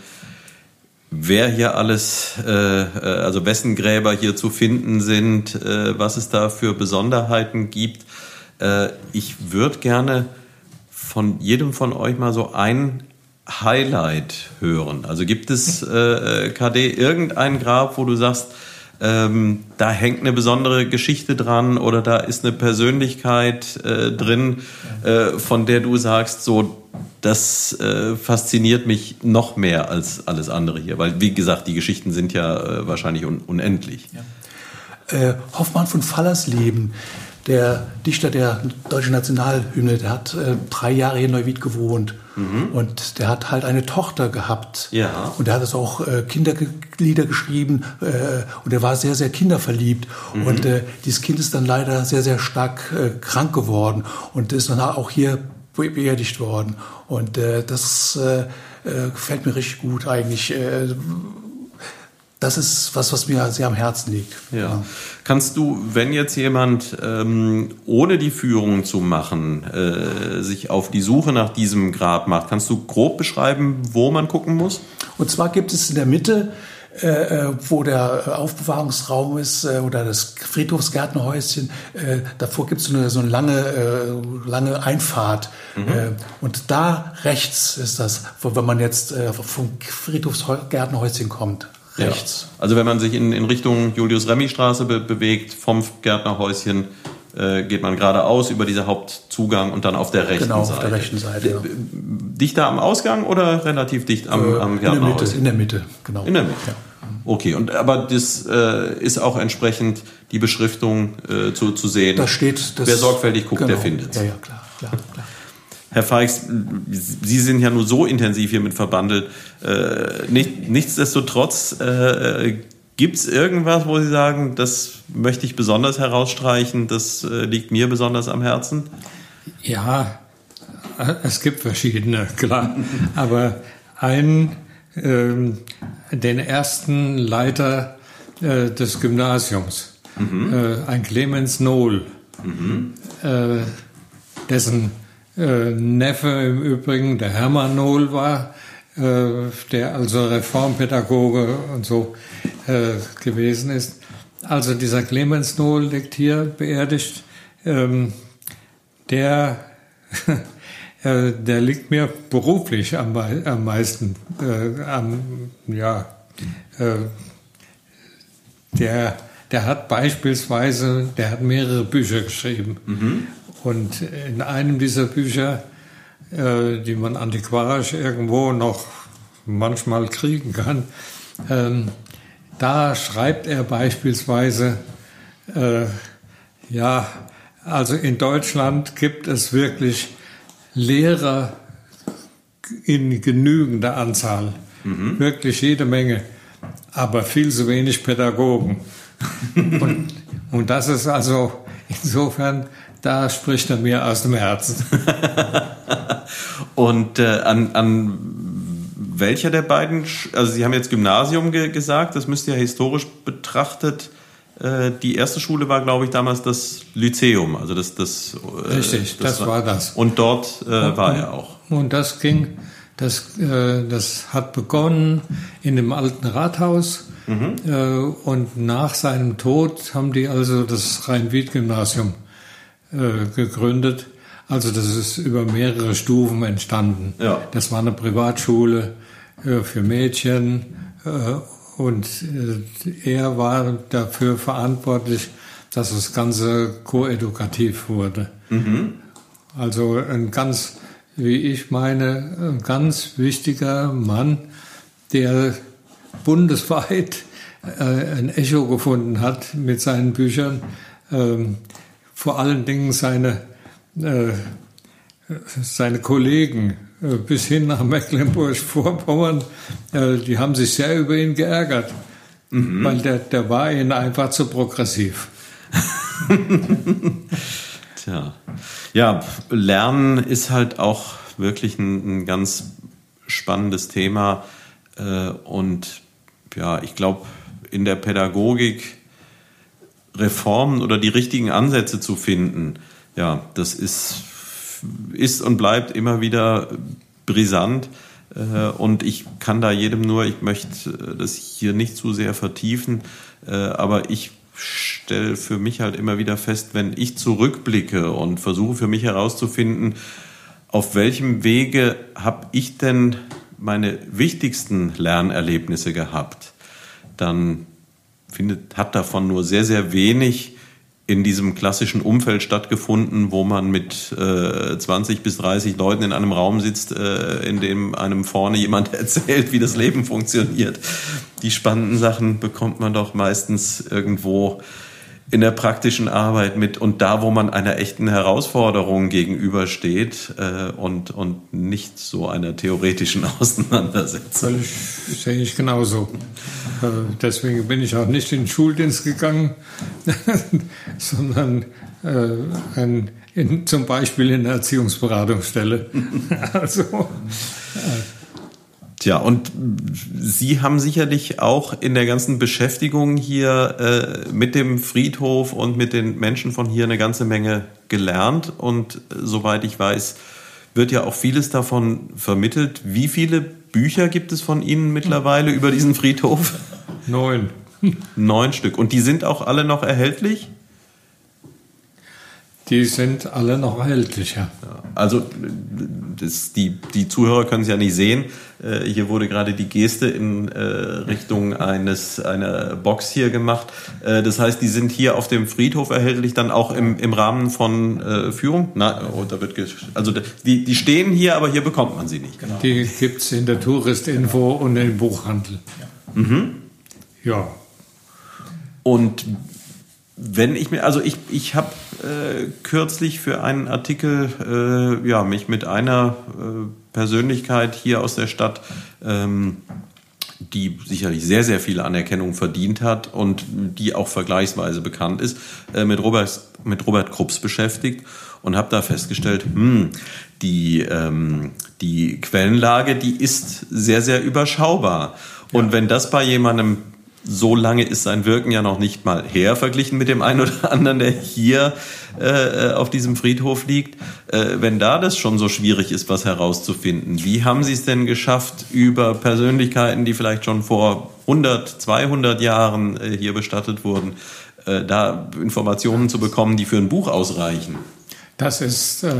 Speaker 2: wer hier alles, äh, äh, also wessen Gräber hier zu finden sind, äh, was es da für Besonderheiten gibt. Äh, ich würde gerne von jedem von euch mal so ein Highlight hören. Also gibt es, äh, KD, irgendein Grab, wo du sagst, ähm, da hängt eine besondere Geschichte dran oder da ist eine Persönlichkeit äh, drin, äh, von der du sagst, so das äh, fasziniert mich noch mehr als alles andere hier, weil wie gesagt, die Geschichten sind ja äh, wahrscheinlich un unendlich.
Speaker 4: Ja. Äh, Hoffmann von Fallersleben, der Dichter der deutschen Nationalhymne, der hat äh, drei Jahre hier in Neuwied gewohnt. Mhm. Und der hat halt eine Tochter gehabt.
Speaker 2: Ja.
Speaker 4: Und der hat es auch äh, Kinderlieder geschrieben äh, und er war sehr, sehr kinderverliebt. Mhm. Und dieses Kind ist dann leider sehr, sehr stark krank geworden und ist dann auch hier beerdigt worden. Und äh, das äh, äh, gefällt mir richtig gut eigentlich. Äh, das ist was, was mir sehr am Herzen liegt.
Speaker 2: Ja. ja. Kannst du, wenn jetzt jemand ähm, ohne die Führung zu machen, äh, sich auf die Suche nach diesem Grab macht, kannst du grob beschreiben, wo man gucken muss?
Speaker 4: Und zwar gibt es in der Mitte äh, äh wo der Aufbewahrungsraum ist äh, oder das Friedhofsgärtnerhäuschen. Äh, davor gibt es so eine, so eine lange, äh, lange Einfahrt. Mhm. Äh, und da rechts ist das, wenn man jetzt vom Friedhofsgärtnerhäuschen kommt rechts.
Speaker 2: Ja. Also wenn man sich in, in Richtung Julius-Remy-Straße be bewegt, vom Gärtnerhäuschen, äh, geht man geradeaus über diese Hauptzugang und dann auf der rechten
Speaker 4: genau,
Speaker 2: Seite.
Speaker 4: Genau, auf der rechten Seite. Ja.
Speaker 2: Dichter am Ausgang oder relativ dicht am, äh, am?
Speaker 4: In der Mitte, in der Mitte, genau.
Speaker 2: In der Mitte. Ja. Okay, und aber das äh, ist auch entsprechend die Beschriftung äh, zu, zu sehen.
Speaker 4: Da steht,
Speaker 2: das, wer sorgfältig guckt, genau. der findet.
Speaker 4: Ja, ja, klar, klar, klar.
Speaker 2: Herr Feix, Sie sind ja nur so intensiv hiermit verbandelt. Äh, nicht, nichtsdestotrotz, äh, gibt es irgendwas, wo Sie sagen, das möchte ich besonders herausstreichen, das äh, liegt mir besonders am Herzen?
Speaker 3: Ja, es gibt verschiedene, [laughs] klar. Aber einen, ähm, den ersten Leiter äh, des Gymnasiums, mhm. Äh, ein Clemens Nohl, mhm. Äh, dessen äh, Neffe im Übrigen, der Hermann Nohl war, der also Reformpädagoge und so äh, gewesen ist. Also dieser Clemens Nohl liegt hier beerdigt. Ähm, der, [laughs] äh, der liegt mir beruflich am, am meisten, äh, am, ja, äh, der, der hat beispielsweise, der hat mehrere Bücher geschrieben. Mhm. Und in einem dieser Bücher, äh, die man antiquarisch irgendwo noch manchmal kriegen kann, ähm, da schreibt er beispielsweise, äh, ja, also in Deutschland gibt es wirklich Lehrer in genügender Anzahl, mhm. wirklich jede Menge, aber viel zu wenig Pädagogen. [laughs] und, und das ist also insofern da spricht er mir aus dem Herzen. [laughs]
Speaker 2: Und äh, an, an welcher der beiden, also Sie haben jetzt Gymnasium ge gesagt, das müsste ja historisch betrachtet, äh, die erste Schule war, glaube ich, damals das Lyzeum. Also das, das,
Speaker 3: äh, Richtig, das, das, war das.
Speaker 2: Und dort äh, und, war er auch.
Speaker 3: Und das ging, das, äh, das hat begonnen in dem alten Rathaus. Mhm. Äh, und nach seinem Tod haben die also das Rhein-Wied-Gymnasium gegründet. Also das ist über mehrere Stufen entstanden.
Speaker 2: Ja.
Speaker 3: Das war eine Privatschule äh, für Mädchen äh, und äh, er war dafür verantwortlich, dass das Ganze koedukativ wurde. Mhm. Also ein ganz, wie ich meine, ein ganz wichtiger Mann, der bundesweit ein Echo gefunden hat mit seinen Büchern. Ähm, vor allen Dingen seine, äh, seine Kollegen äh, bis hin nach Mecklenburg-Vorpommern, äh, die haben sich sehr über ihn geärgert, mhm. weil der, der war ihnen einfach zu progressiv. [laughs]
Speaker 2: Tja, ja, Lernen ist halt auch wirklich ein, ein ganz spannendes Thema und ja, ich glaube, in der Pädagogik Reformen oder die richtigen Ansätze zu finden, ja, das ist, ist und bleibt immer wieder brisant. Äh, und ich kann da jedem nur, ich möchte das hier nicht zu sehr vertiefen, äh, aber ich stelle für mich halt immer wieder fest, wenn ich zurückblicke und versuche für mich herauszufinden, auf welchem Wege habe ich denn meine wichtigsten Lernerlebnisse gehabt, dann findet, hat davon nur sehr, sehr wenig in diesem klassischen Umfeld stattgefunden, wo man mit äh, 20 bis 30 Leuten in einem Raum sitzt, äh, in dem einem vorne jemand [laughs] erzählt, wie das Leben funktioniert. Die spannenden Sachen bekommt man doch meistens irgendwo in der praktischen Arbeit mit und da, wo man einer echten Herausforderung gegenübersteht äh, und, und nicht so einer theoretischen [laughs] Auseinandersetzung.
Speaker 3: Völlig, sehe ich genauso. Äh, deswegen bin ich auch nicht in den Schuldienst gegangen, [laughs] sondern äh, ein, in, zum Beispiel in der Erziehungsberatungsstelle. [laughs] also,
Speaker 2: äh, Tja, und Sie haben sicherlich auch in der ganzen Beschäftigung hier äh, mit dem Friedhof und mit den Menschen von hier eine ganze Menge gelernt. Und äh, soweit ich weiß, wird ja auch vieles davon vermittelt. Wie viele Bücher gibt es von Ihnen mittlerweile über diesen Friedhof?
Speaker 3: Neun.
Speaker 2: Neun Stück. Und die sind auch alle noch erhältlich?
Speaker 3: Die sind alle noch erhältlich, ja.
Speaker 2: Also das, die, die Zuhörer können es ja nicht sehen. Äh, hier wurde gerade die Geste in äh, Richtung eines einer Box hier gemacht. Äh, das heißt, die sind hier auf dem Friedhof erhältlich, dann auch im, im Rahmen von äh, Führung. Na, oh, da wird also die, die stehen hier, aber hier bekommt man sie nicht.
Speaker 3: Genau. Die gibt es in der Touristinfo und im Buchhandel.
Speaker 2: Ja. Mhm.
Speaker 3: ja.
Speaker 2: Und wenn ich mir, also ich, ich habe äh, kürzlich für einen Artikel äh, ja, mich mit einer äh, Persönlichkeit hier aus der Stadt, ähm, die sicherlich sehr, sehr viel Anerkennung verdient hat und die auch vergleichsweise bekannt ist, äh, mit, Robert, mit Robert Krupps beschäftigt und habe da festgestellt, hm, die, ähm, die Quellenlage, die ist sehr, sehr überschaubar. Und wenn das bei jemandem so lange ist sein Wirken ja noch nicht mal her, verglichen mit dem einen oder anderen, der hier äh, auf diesem Friedhof liegt. Äh, wenn da das schon so schwierig ist, was herauszufinden, wie haben Sie es denn geschafft, über Persönlichkeiten, die vielleicht schon vor 100, 200 Jahren äh, hier bestattet wurden, äh, da Informationen zu bekommen, die für ein Buch ausreichen?
Speaker 3: Das ist, äh,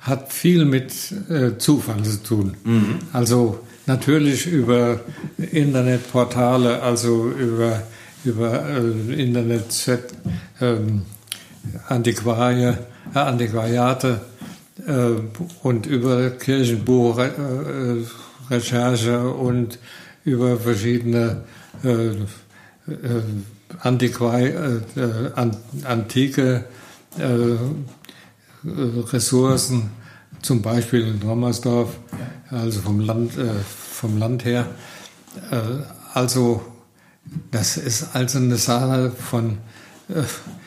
Speaker 3: hat viel mit äh, Zufall zu tun. Mhm. Also Natürlich über Internetportale, also über, über äh, Internet, ähm, Antiquarie, äh, Antiquariate äh, und über Kirchenbuchrecherche äh, und über verschiedene äh, äh, Antiquai, an, antike Ressourcen, zum Beispiel in Rommersdorf, also vom Land, äh, vom Land her. Äh, also das ist also eine Sache von, äh,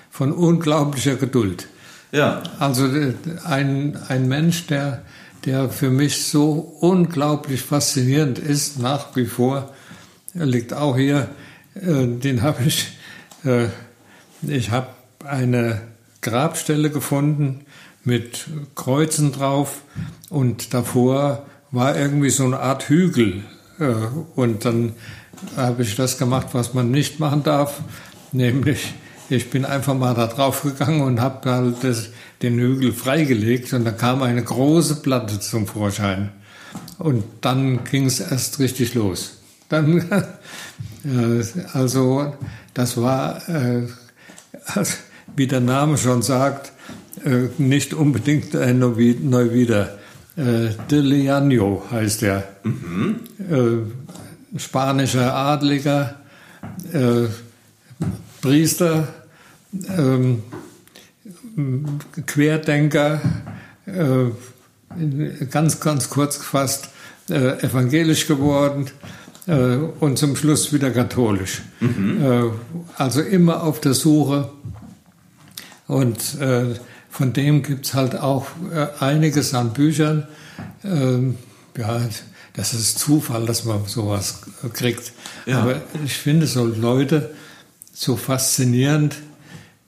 Speaker 3: von unglaublicher Geduld.
Speaker 2: Ja.
Speaker 3: Also äh, ein, ein Mensch, der, der für mich so unglaublich faszinierend ist, nach wie vor, liegt auch hier, äh, den habe ich, äh, ich habe eine Grabstelle gefunden mit Kreuzen drauf und davor war irgendwie so eine Art Hügel. Äh, und dann habe ich das gemacht, was man nicht machen darf, [laughs] nämlich ich bin einfach mal da drauf gegangen und habe halt das, den Hügel freigelegt und da kam eine große Platte zum Vorschein. Und dann ging es erst richtig los. Dann, [laughs] äh, also das war, äh, [laughs] wie der Name schon sagt, nicht unbedingt ein Neuwieder. Äh, de Leano heißt er. Mhm. Äh, spanischer Adliger, äh, Priester, ähm, Querdenker, äh, ganz, ganz kurz gefasst, äh, evangelisch geworden äh, und zum Schluss wieder katholisch. Mhm. also immer auf der Suche und von dem gibt es halt auch äh, einiges an Büchern. Ähm, ja, das ist Zufall, dass man sowas kriegt. Ja. Aber ich finde so Leute so faszinierend,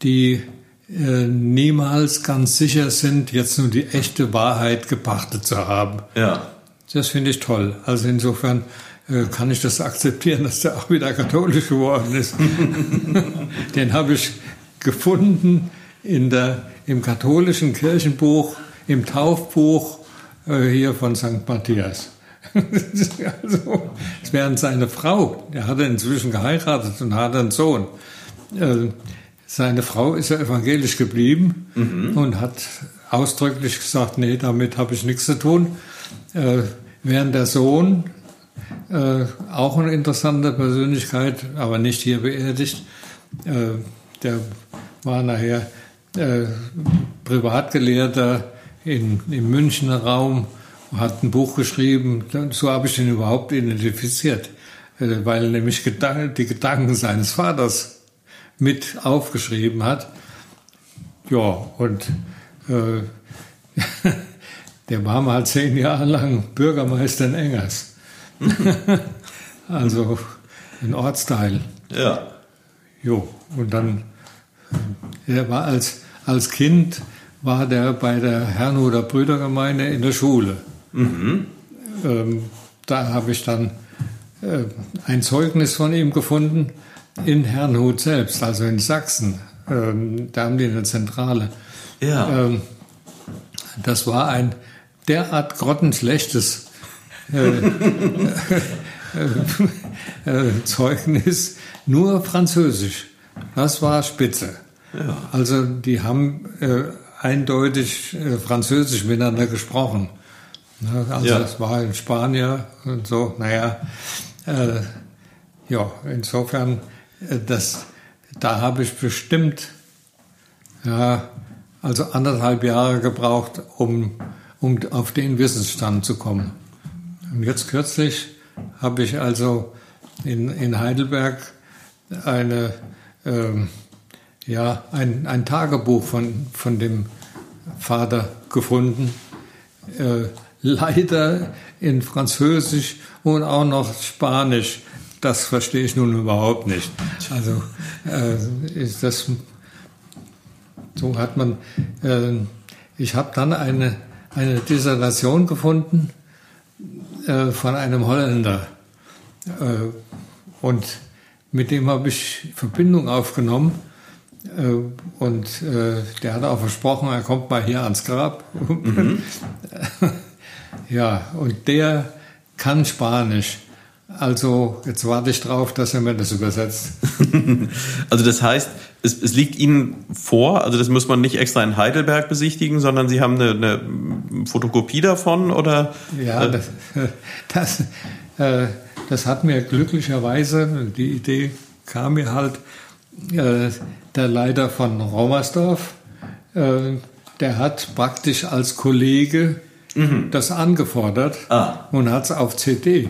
Speaker 3: die äh, niemals ganz sicher sind, jetzt nur die echte Wahrheit gepachtet zu haben.
Speaker 2: Ja.
Speaker 3: Das finde ich toll. Also insofern äh, kann ich das akzeptieren, dass der auch wieder katholisch geworden ist. [laughs] Den habe ich gefunden in der, im katholischen Kirchenbuch, im Taufbuch äh, hier von St. Matthias. [laughs] also, während seine Frau, der hatte inzwischen geheiratet und hatte einen Sohn. Äh, seine Frau ist ja evangelisch geblieben mhm. und hat ausdrücklich gesagt, nee, damit habe ich nichts zu tun. Äh, während der Sohn, äh, auch eine interessante Persönlichkeit, aber nicht hier beerdigt, äh, der war nachher äh, Privatgelehrter in, im Münchner Raum, hat ein Buch geschrieben, so habe ich ihn überhaupt identifiziert, äh, weil nämlich die Gedanken seines Vaters mit aufgeschrieben hat. Ja, und äh, [laughs] der war mal zehn Jahre lang Bürgermeister in Engers. [laughs] also ein Ortsteil.
Speaker 2: Ja.
Speaker 3: Jo, und dann, er war als, als Kind, war der bei der Herrnhuter Brüdergemeinde in der Schule. Mhm. Ähm, da habe ich dann äh, ein Zeugnis von ihm gefunden in Herrnhut selbst, also in Sachsen. Ähm, da haben die eine Zentrale.
Speaker 2: Ja. Ähm,
Speaker 3: das war ein derart grottenschlechtes äh, [laughs] äh, äh, Zeugnis, nur Französisch. Das war spitze.
Speaker 2: Ja.
Speaker 3: Also die haben äh, eindeutig äh, Französisch miteinander gesprochen. Ne, also ja. das war in Spanien und so. Naja, äh, ja, insofern das, da habe ich bestimmt ja, also anderthalb Jahre gebraucht, um, um auf den Wissensstand zu kommen. Und jetzt kürzlich habe ich also in, in Heidelberg eine, ähm, ja, ein, ein Tagebuch von, von dem Vater gefunden. Äh, leider in Französisch und auch noch Spanisch das verstehe ich nun überhaupt nicht. Also äh, ist das so hat man. Äh, ich habe dann eine eine Dissertation gefunden äh, von einem Holländer äh, und mit dem habe ich Verbindung aufgenommen. Äh, und äh, der hat auch versprochen, er kommt mal hier ans Grab. Mhm. [laughs] ja, und der kann Spanisch. Also jetzt warte ich drauf, dass er mir das übersetzt. [laughs]
Speaker 2: also das heißt, es, es, liegt Ihnen vor, also das muss man nicht extra in Heidelberg besichtigen, sondern Sie haben eine, eine Fotokopie davon oder?
Speaker 3: Ja, das, [laughs] das, äh, das hat mir glücklicherweise, die Idee kam mir halt, äh, der Leiter von Raumersdorf, äh, der hat praktisch als Kollege mhm. das angefordert
Speaker 2: ah.
Speaker 3: und hat es auf CD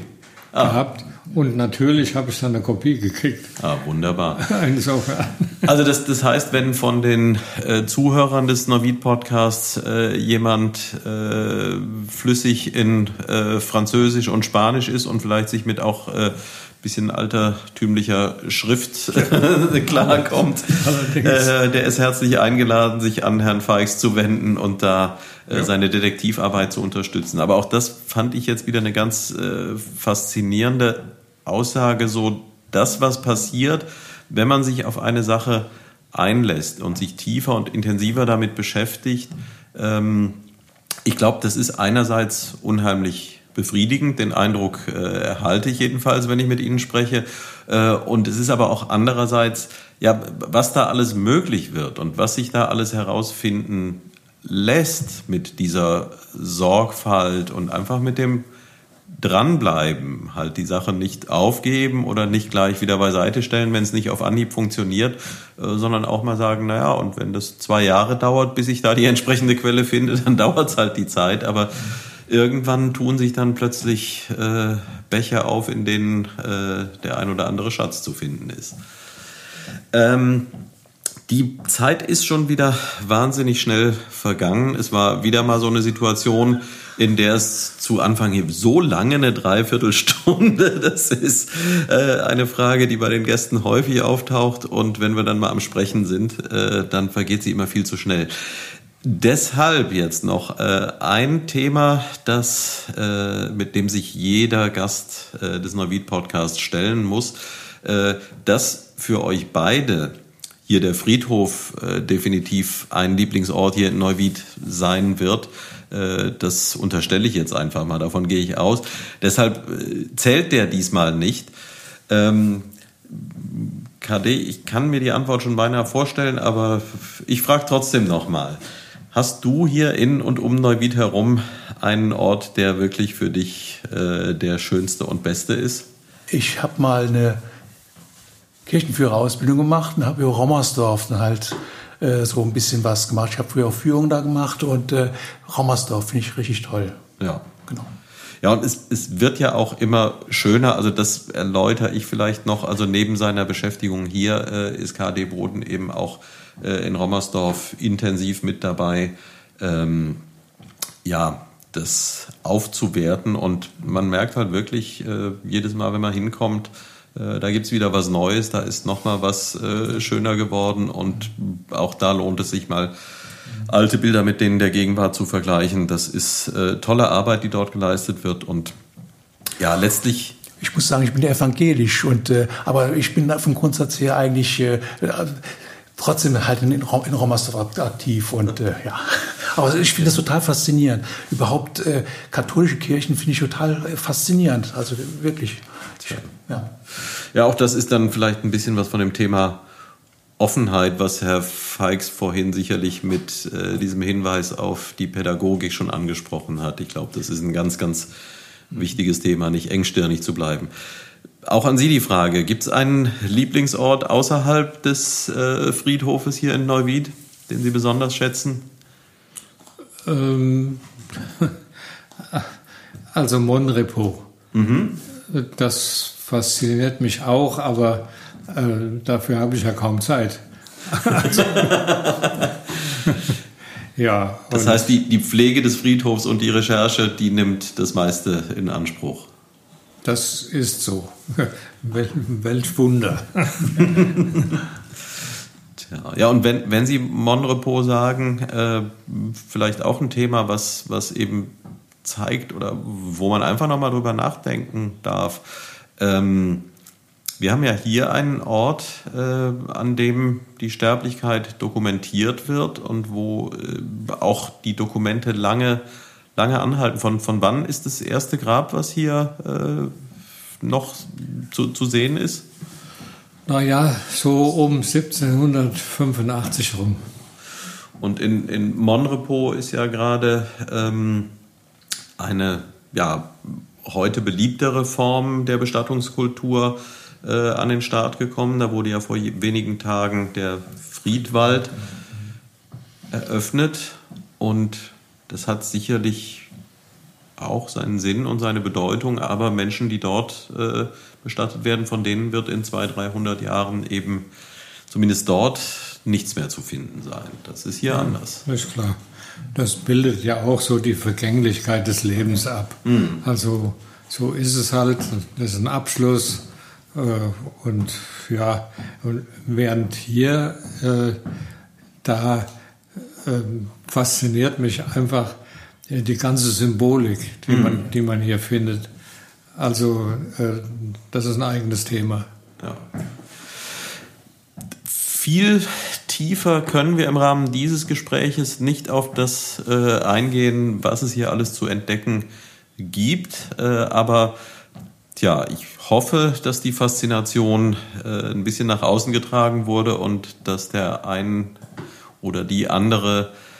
Speaker 3: ah. gehabt. Und natürlich habe ich dann eine Kopie gekriegt.
Speaker 2: Ah, wunderbar. [laughs] Insofern. Also das, das heißt, wenn von den äh, Zuhörern des Novid-Podcasts äh, jemand äh, flüssig in äh, Französisch und Spanisch ist und vielleicht sich mit auch äh, bisschen altertümlicher Schrift [laughs] [laughs] klarkommt, äh, der ist herzlich eingeladen, sich an Herrn Feix zu wenden und da äh, ja. seine Detektivarbeit zu unterstützen. Aber auch das fand ich jetzt wieder eine ganz äh, faszinierende Aussage, so das, was passiert, wenn man sich auf eine Sache einlässt und sich tiefer und intensiver damit beschäftigt. Ähm, ich glaube, das ist einerseits unheimlich befriedigend. Den Eindruck äh, erhalte ich jedenfalls, wenn ich mit Ihnen spreche. Äh, und es ist aber auch andererseits, ja, was da alles möglich wird und was sich da alles herausfinden lässt mit dieser Sorgfalt und einfach mit dem dranbleiben, halt die Sache nicht aufgeben oder nicht gleich wieder beiseite stellen, wenn es nicht auf Anhieb funktioniert, äh, sondern auch mal sagen, naja, und wenn das zwei Jahre dauert, bis ich da die entsprechende Quelle finde, [laughs] dann dauert es halt die Zeit, aber irgendwann tun sich dann plötzlich äh, Becher auf, in denen äh, der ein oder andere Schatz zu finden ist. Ähm, Die Zeit ist schon wieder wahnsinnig schnell vergangen. Es war wieder mal so eine Situation, in der es zu Anfang hier so lange eine Dreiviertelstunde, [laughs] das ist äh, eine Frage, die bei den Gästen häufig auftaucht. Und wenn wir dann mal am Sprechen sind, äh, dann vergeht sie immer viel zu schnell. Deshalb jetzt noch äh, ein Thema, das äh, mit dem sich jeder Gast äh, des Neuwied Podcasts stellen muss, äh, das für euch beide hier der Friedhof äh, definitiv ein Lieblingsort hier in Neuwied sein wird. Äh, das unterstelle ich jetzt einfach mal, davon gehe ich aus. Deshalb äh, zählt der diesmal nicht. Ähm, KD, ich kann mir die Antwort schon beinahe vorstellen, aber ich frage trotzdem nochmal. Hast du hier in und um Neuwied herum einen Ort, der wirklich für dich äh, der schönste und beste ist?
Speaker 4: Ich habe mal eine Kirchenführerausbildung gemacht und habe über Rommersdorf dann halt äh, so ein bisschen was gemacht. Ich habe früher auch Führung da gemacht und äh, Rommersdorf finde ich richtig toll.
Speaker 2: Ja. Genau. Ja, und es, es wird ja auch immer schöner, also das erläutere ich vielleicht noch, also neben seiner Beschäftigung hier äh, ist KD Boden eben auch äh, in Rommersdorf intensiv mit dabei, ähm, ja, das aufzuwerten. Und man merkt halt wirklich äh, jedes Mal, wenn man hinkommt, äh, da gibt's wieder was Neues, da ist nochmal was äh, schöner geworden. Und auch da lohnt es sich mal, alte Bilder mit denen der Gegenwart zu vergleichen. Das ist äh, tolle Arbeit, die dort geleistet wird. Und ja, letztlich
Speaker 4: ich muss sagen, ich bin evangelisch und äh, aber ich bin vom Grundsatz her eigentlich äh, trotzdem halt in, in Rommersdorf aktiv und äh, ja. Aber ich finde das total faszinierend. Überhaupt äh, katholische Kirchen finde ich total äh, faszinierend. Also wirklich.
Speaker 2: Ja. ja, auch das ist dann vielleicht ein bisschen was von dem Thema Offenheit, was Herr Feix vorhin sicherlich mit äh, diesem Hinweis auf die Pädagogik schon angesprochen hat. Ich glaube, das ist ein ganz, ganz wichtiges Thema, nicht engstirnig zu bleiben. Auch an Sie die Frage, gibt es einen Lieblingsort außerhalb des äh, Friedhofes hier in Neuwied, den Sie besonders schätzen?
Speaker 3: Ähm, [laughs] also Monrepo. Mhm. Das fasziniert mich auch, aber äh, dafür habe ich ja kaum Zeit. Also, [laughs]
Speaker 2: ja. Das heißt, die, die Pflege des Friedhofs und die Recherche, die nimmt das meiste in Anspruch.
Speaker 3: Das ist so. [laughs] Weltwunder. [laughs]
Speaker 2: Tja, ja, und wenn, wenn Sie Monrepo sagen, äh, vielleicht auch ein Thema, was, was eben zeigt oder wo man einfach nochmal drüber nachdenken darf. Ähm, wir haben ja hier einen Ort, äh, an dem die Sterblichkeit dokumentiert wird und wo äh, auch die Dokumente lange, lange anhalten. Von, von wann ist das erste Grab, was hier äh, noch zu, zu sehen ist?
Speaker 3: Naja, so um 1785 rum.
Speaker 2: Und in, in Monrepo ist ja gerade ähm, eine ja, heute beliebtere Form der Bestattungskultur äh, an den Start gekommen. Da wurde ja vor wenigen Tagen der Friedwald eröffnet und das hat sicherlich auch seinen Sinn und seine Bedeutung, aber Menschen, die dort äh, bestattet werden, von denen wird in 200, 300 Jahren eben zumindest dort nichts mehr zu finden sein. Das ist hier ja, anders.
Speaker 3: Ist klar. Das bildet ja auch so die Vergänglichkeit des Lebens ab. Mhm. Also so ist es halt, das ist ein Abschluss. Äh, und ja, und während hier, äh, da äh, fasziniert mich einfach die ganze Symbolik, die, mhm. man, die man hier findet. Also äh, das ist ein eigenes Thema. Ja.
Speaker 2: Viel tiefer können wir im Rahmen dieses Gespräches nicht auf das äh, eingehen, was es hier alles zu entdecken gibt. Äh, aber tja, ich hoffe, dass die Faszination äh, ein bisschen nach außen getragen wurde und dass der ein oder die andere äh,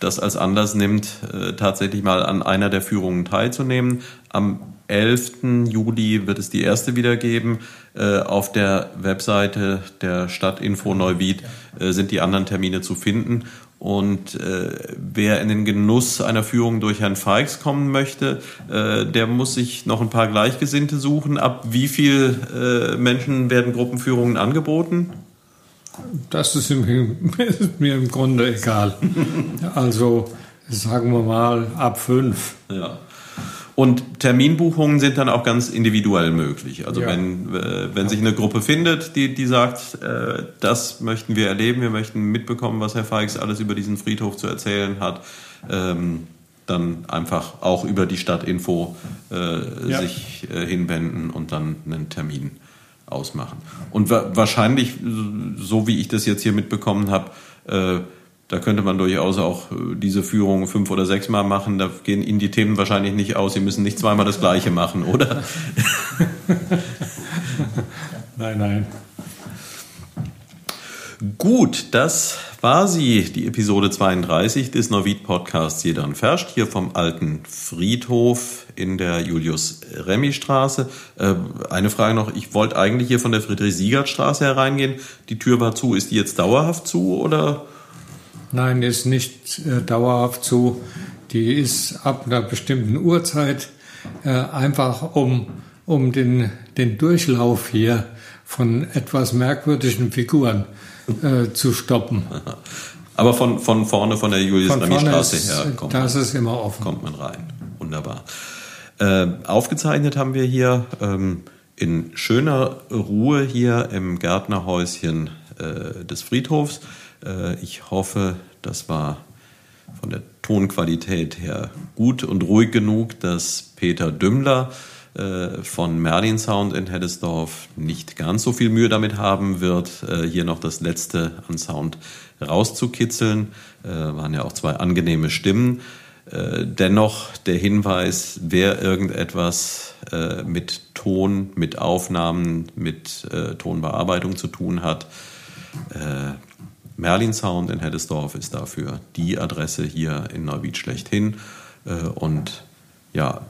Speaker 2: das als Anlass nimmt, äh, tatsächlich mal an einer der Führungen teilzunehmen. Am 11. Juli wird es die erste wieder geben. Äh, auf der Webseite der Stadtinfo Neuwied sind die anderen Termine zu finden. Und äh, wer in den Genuss einer Führung durch Herrn Feix kommen möchte, äh, der muss sich noch ein paar Gleichgesinnte suchen. Ab wie viel äh, Menschen werden Gruppenführungen angeboten?
Speaker 3: Das ist, im, [laughs] ist mir im Grunde egal. Also sagen wir mal ab fünf.
Speaker 2: Ja. Und Terminbuchungen sind dann auch ganz individuell möglich. Also
Speaker 3: Ja.
Speaker 2: wenn, äh, wenn sich eine Gruppe findet, die, die sagt, äh, das möchten wir erleben, wir möchten mitbekommen, was Herr Feix alles über diesen Friedhof zu erzählen hat, ähm, dann einfach auch über die Stadtinfo äh,
Speaker 3: Ja.
Speaker 2: sich äh, hinwenden und dann einen Termin ausmachen. Und wa wahrscheinlich, so wie ich das jetzt hier mitbekommen habe, äh, da könnte man durchaus auch äh, diese Führung fünf oder sechs Mal machen. Da gehen Ihnen die Themen wahrscheinlich nicht aus. Sie müssen nicht zweimal das Gleiche machen, oder? [laughs]
Speaker 3: Nein, nein.
Speaker 2: Gut, das war sie, die Episode 32 des Neuwied Podcasts Jedern Ferscht, hier vom alten Friedhof in der Julius-Remy-Straße. Äh, eine Frage noch, ich wollte eigentlich hier von der Friedrich-Siegert-Straße hereingehen. Die Tür war zu, ist die jetzt dauerhaft zu oder?
Speaker 3: Nein, ist nicht äh, dauerhaft zu. Die ist ab einer bestimmten Uhrzeit äh, einfach um, um den, den Durchlauf hier von etwas merkwürdigen Figuren äh, zu stoppen. [laughs]
Speaker 2: Aber von, von vorne, von der
Speaker 3: ist,
Speaker 2: her kommt
Speaker 3: das
Speaker 2: man,
Speaker 3: ist immer offen.
Speaker 2: kommt man rein. Wunderbar. Äh, aufgezeichnet haben wir hier ähm, in schöner Ruhe hier im Gärtnerhäuschen äh, des Friedhofs. Äh, ich hoffe, das war von der Tonqualität her gut und ruhig genug, dass Peter Dümmler äh, von Merlin Sound in Heddesdorf nicht ganz so viel Mühe damit haben wird, äh, hier noch das letzte an Sound rauszukitzeln. Äh, waren ja auch zwei angenehme Stimmen. Äh, Dennoch der Hinweis, wer irgendetwas äh, mit Ton, mit Aufnahmen, mit äh, Tonbearbeitung zu tun hat, äh, Merlin Sound in Heddesdorf ist dafür die Adresse hier in Neuwied schlechthin. Äh, Und ja,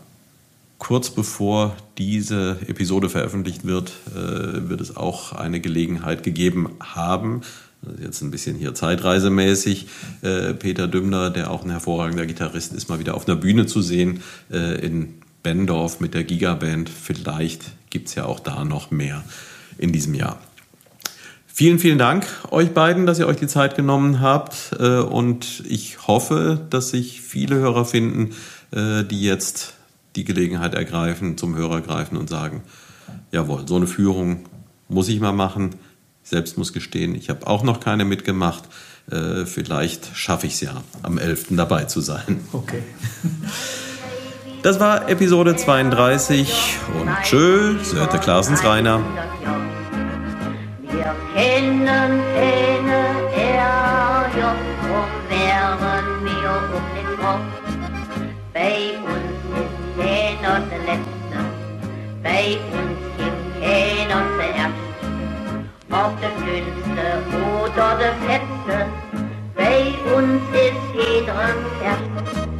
Speaker 2: kurz bevor diese Episode veröffentlicht wird, äh, wird es auch eine Gelegenheit gegeben haben, ist jetzt ein bisschen hier zeitreisemäßig, äh, Peter Dümmler, der auch ein hervorragender Gitarrist ist, mal wieder auf einer Bühne zu sehen äh, in Bendorf mit der Gigaband. Vielleicht gibt es ja auch da noch mehr in diesem Jahr. Vielen, vielen Dank euch beiden, dass ihr euch die Zeit genommen habt. Und ich hoffe, dass sich viele Hörer finden, die jetzt die Gelegenheit ergreifen, zum Hörer greifen und sagen, jawohl, so eine Führung muss ich mal machen. Ich selbst muss gestehen, ich habe auch noch keine mitgemacht. Äh, Vielleicht schaffe ich es ja, am 11. dabei zu sein.
Speaker 4: Okay. [laughs]
Speaker 2: Das war Episode 32 und tschö, Sörte Klaasens Rainer.
Speaker 1: Wir kennen keine Ärger, bei uns gibt keiner zuerst. Ob der Dünnste oder der Fetzte, bei uns ist jeder erst.